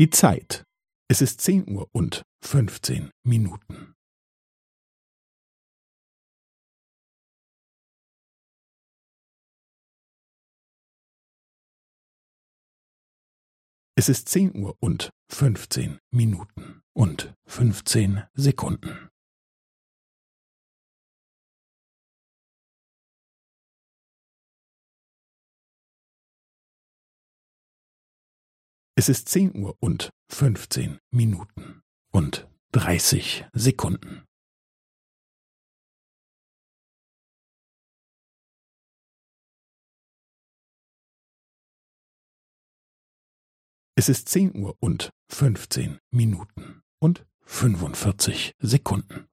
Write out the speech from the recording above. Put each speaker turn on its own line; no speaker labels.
Die Zeit. Es ist zehn Uhr und fünfzehn Minuten. Es ist zehn Uhr und fünfzehn Minuten und fünfzehn Sekunden. Es ist zehn Uhr und fünfzehn Minuten und dreißig Sekunden. Es ist zehn Uhr und fünfzehn Minuten und fünfundvierzig Sekunden.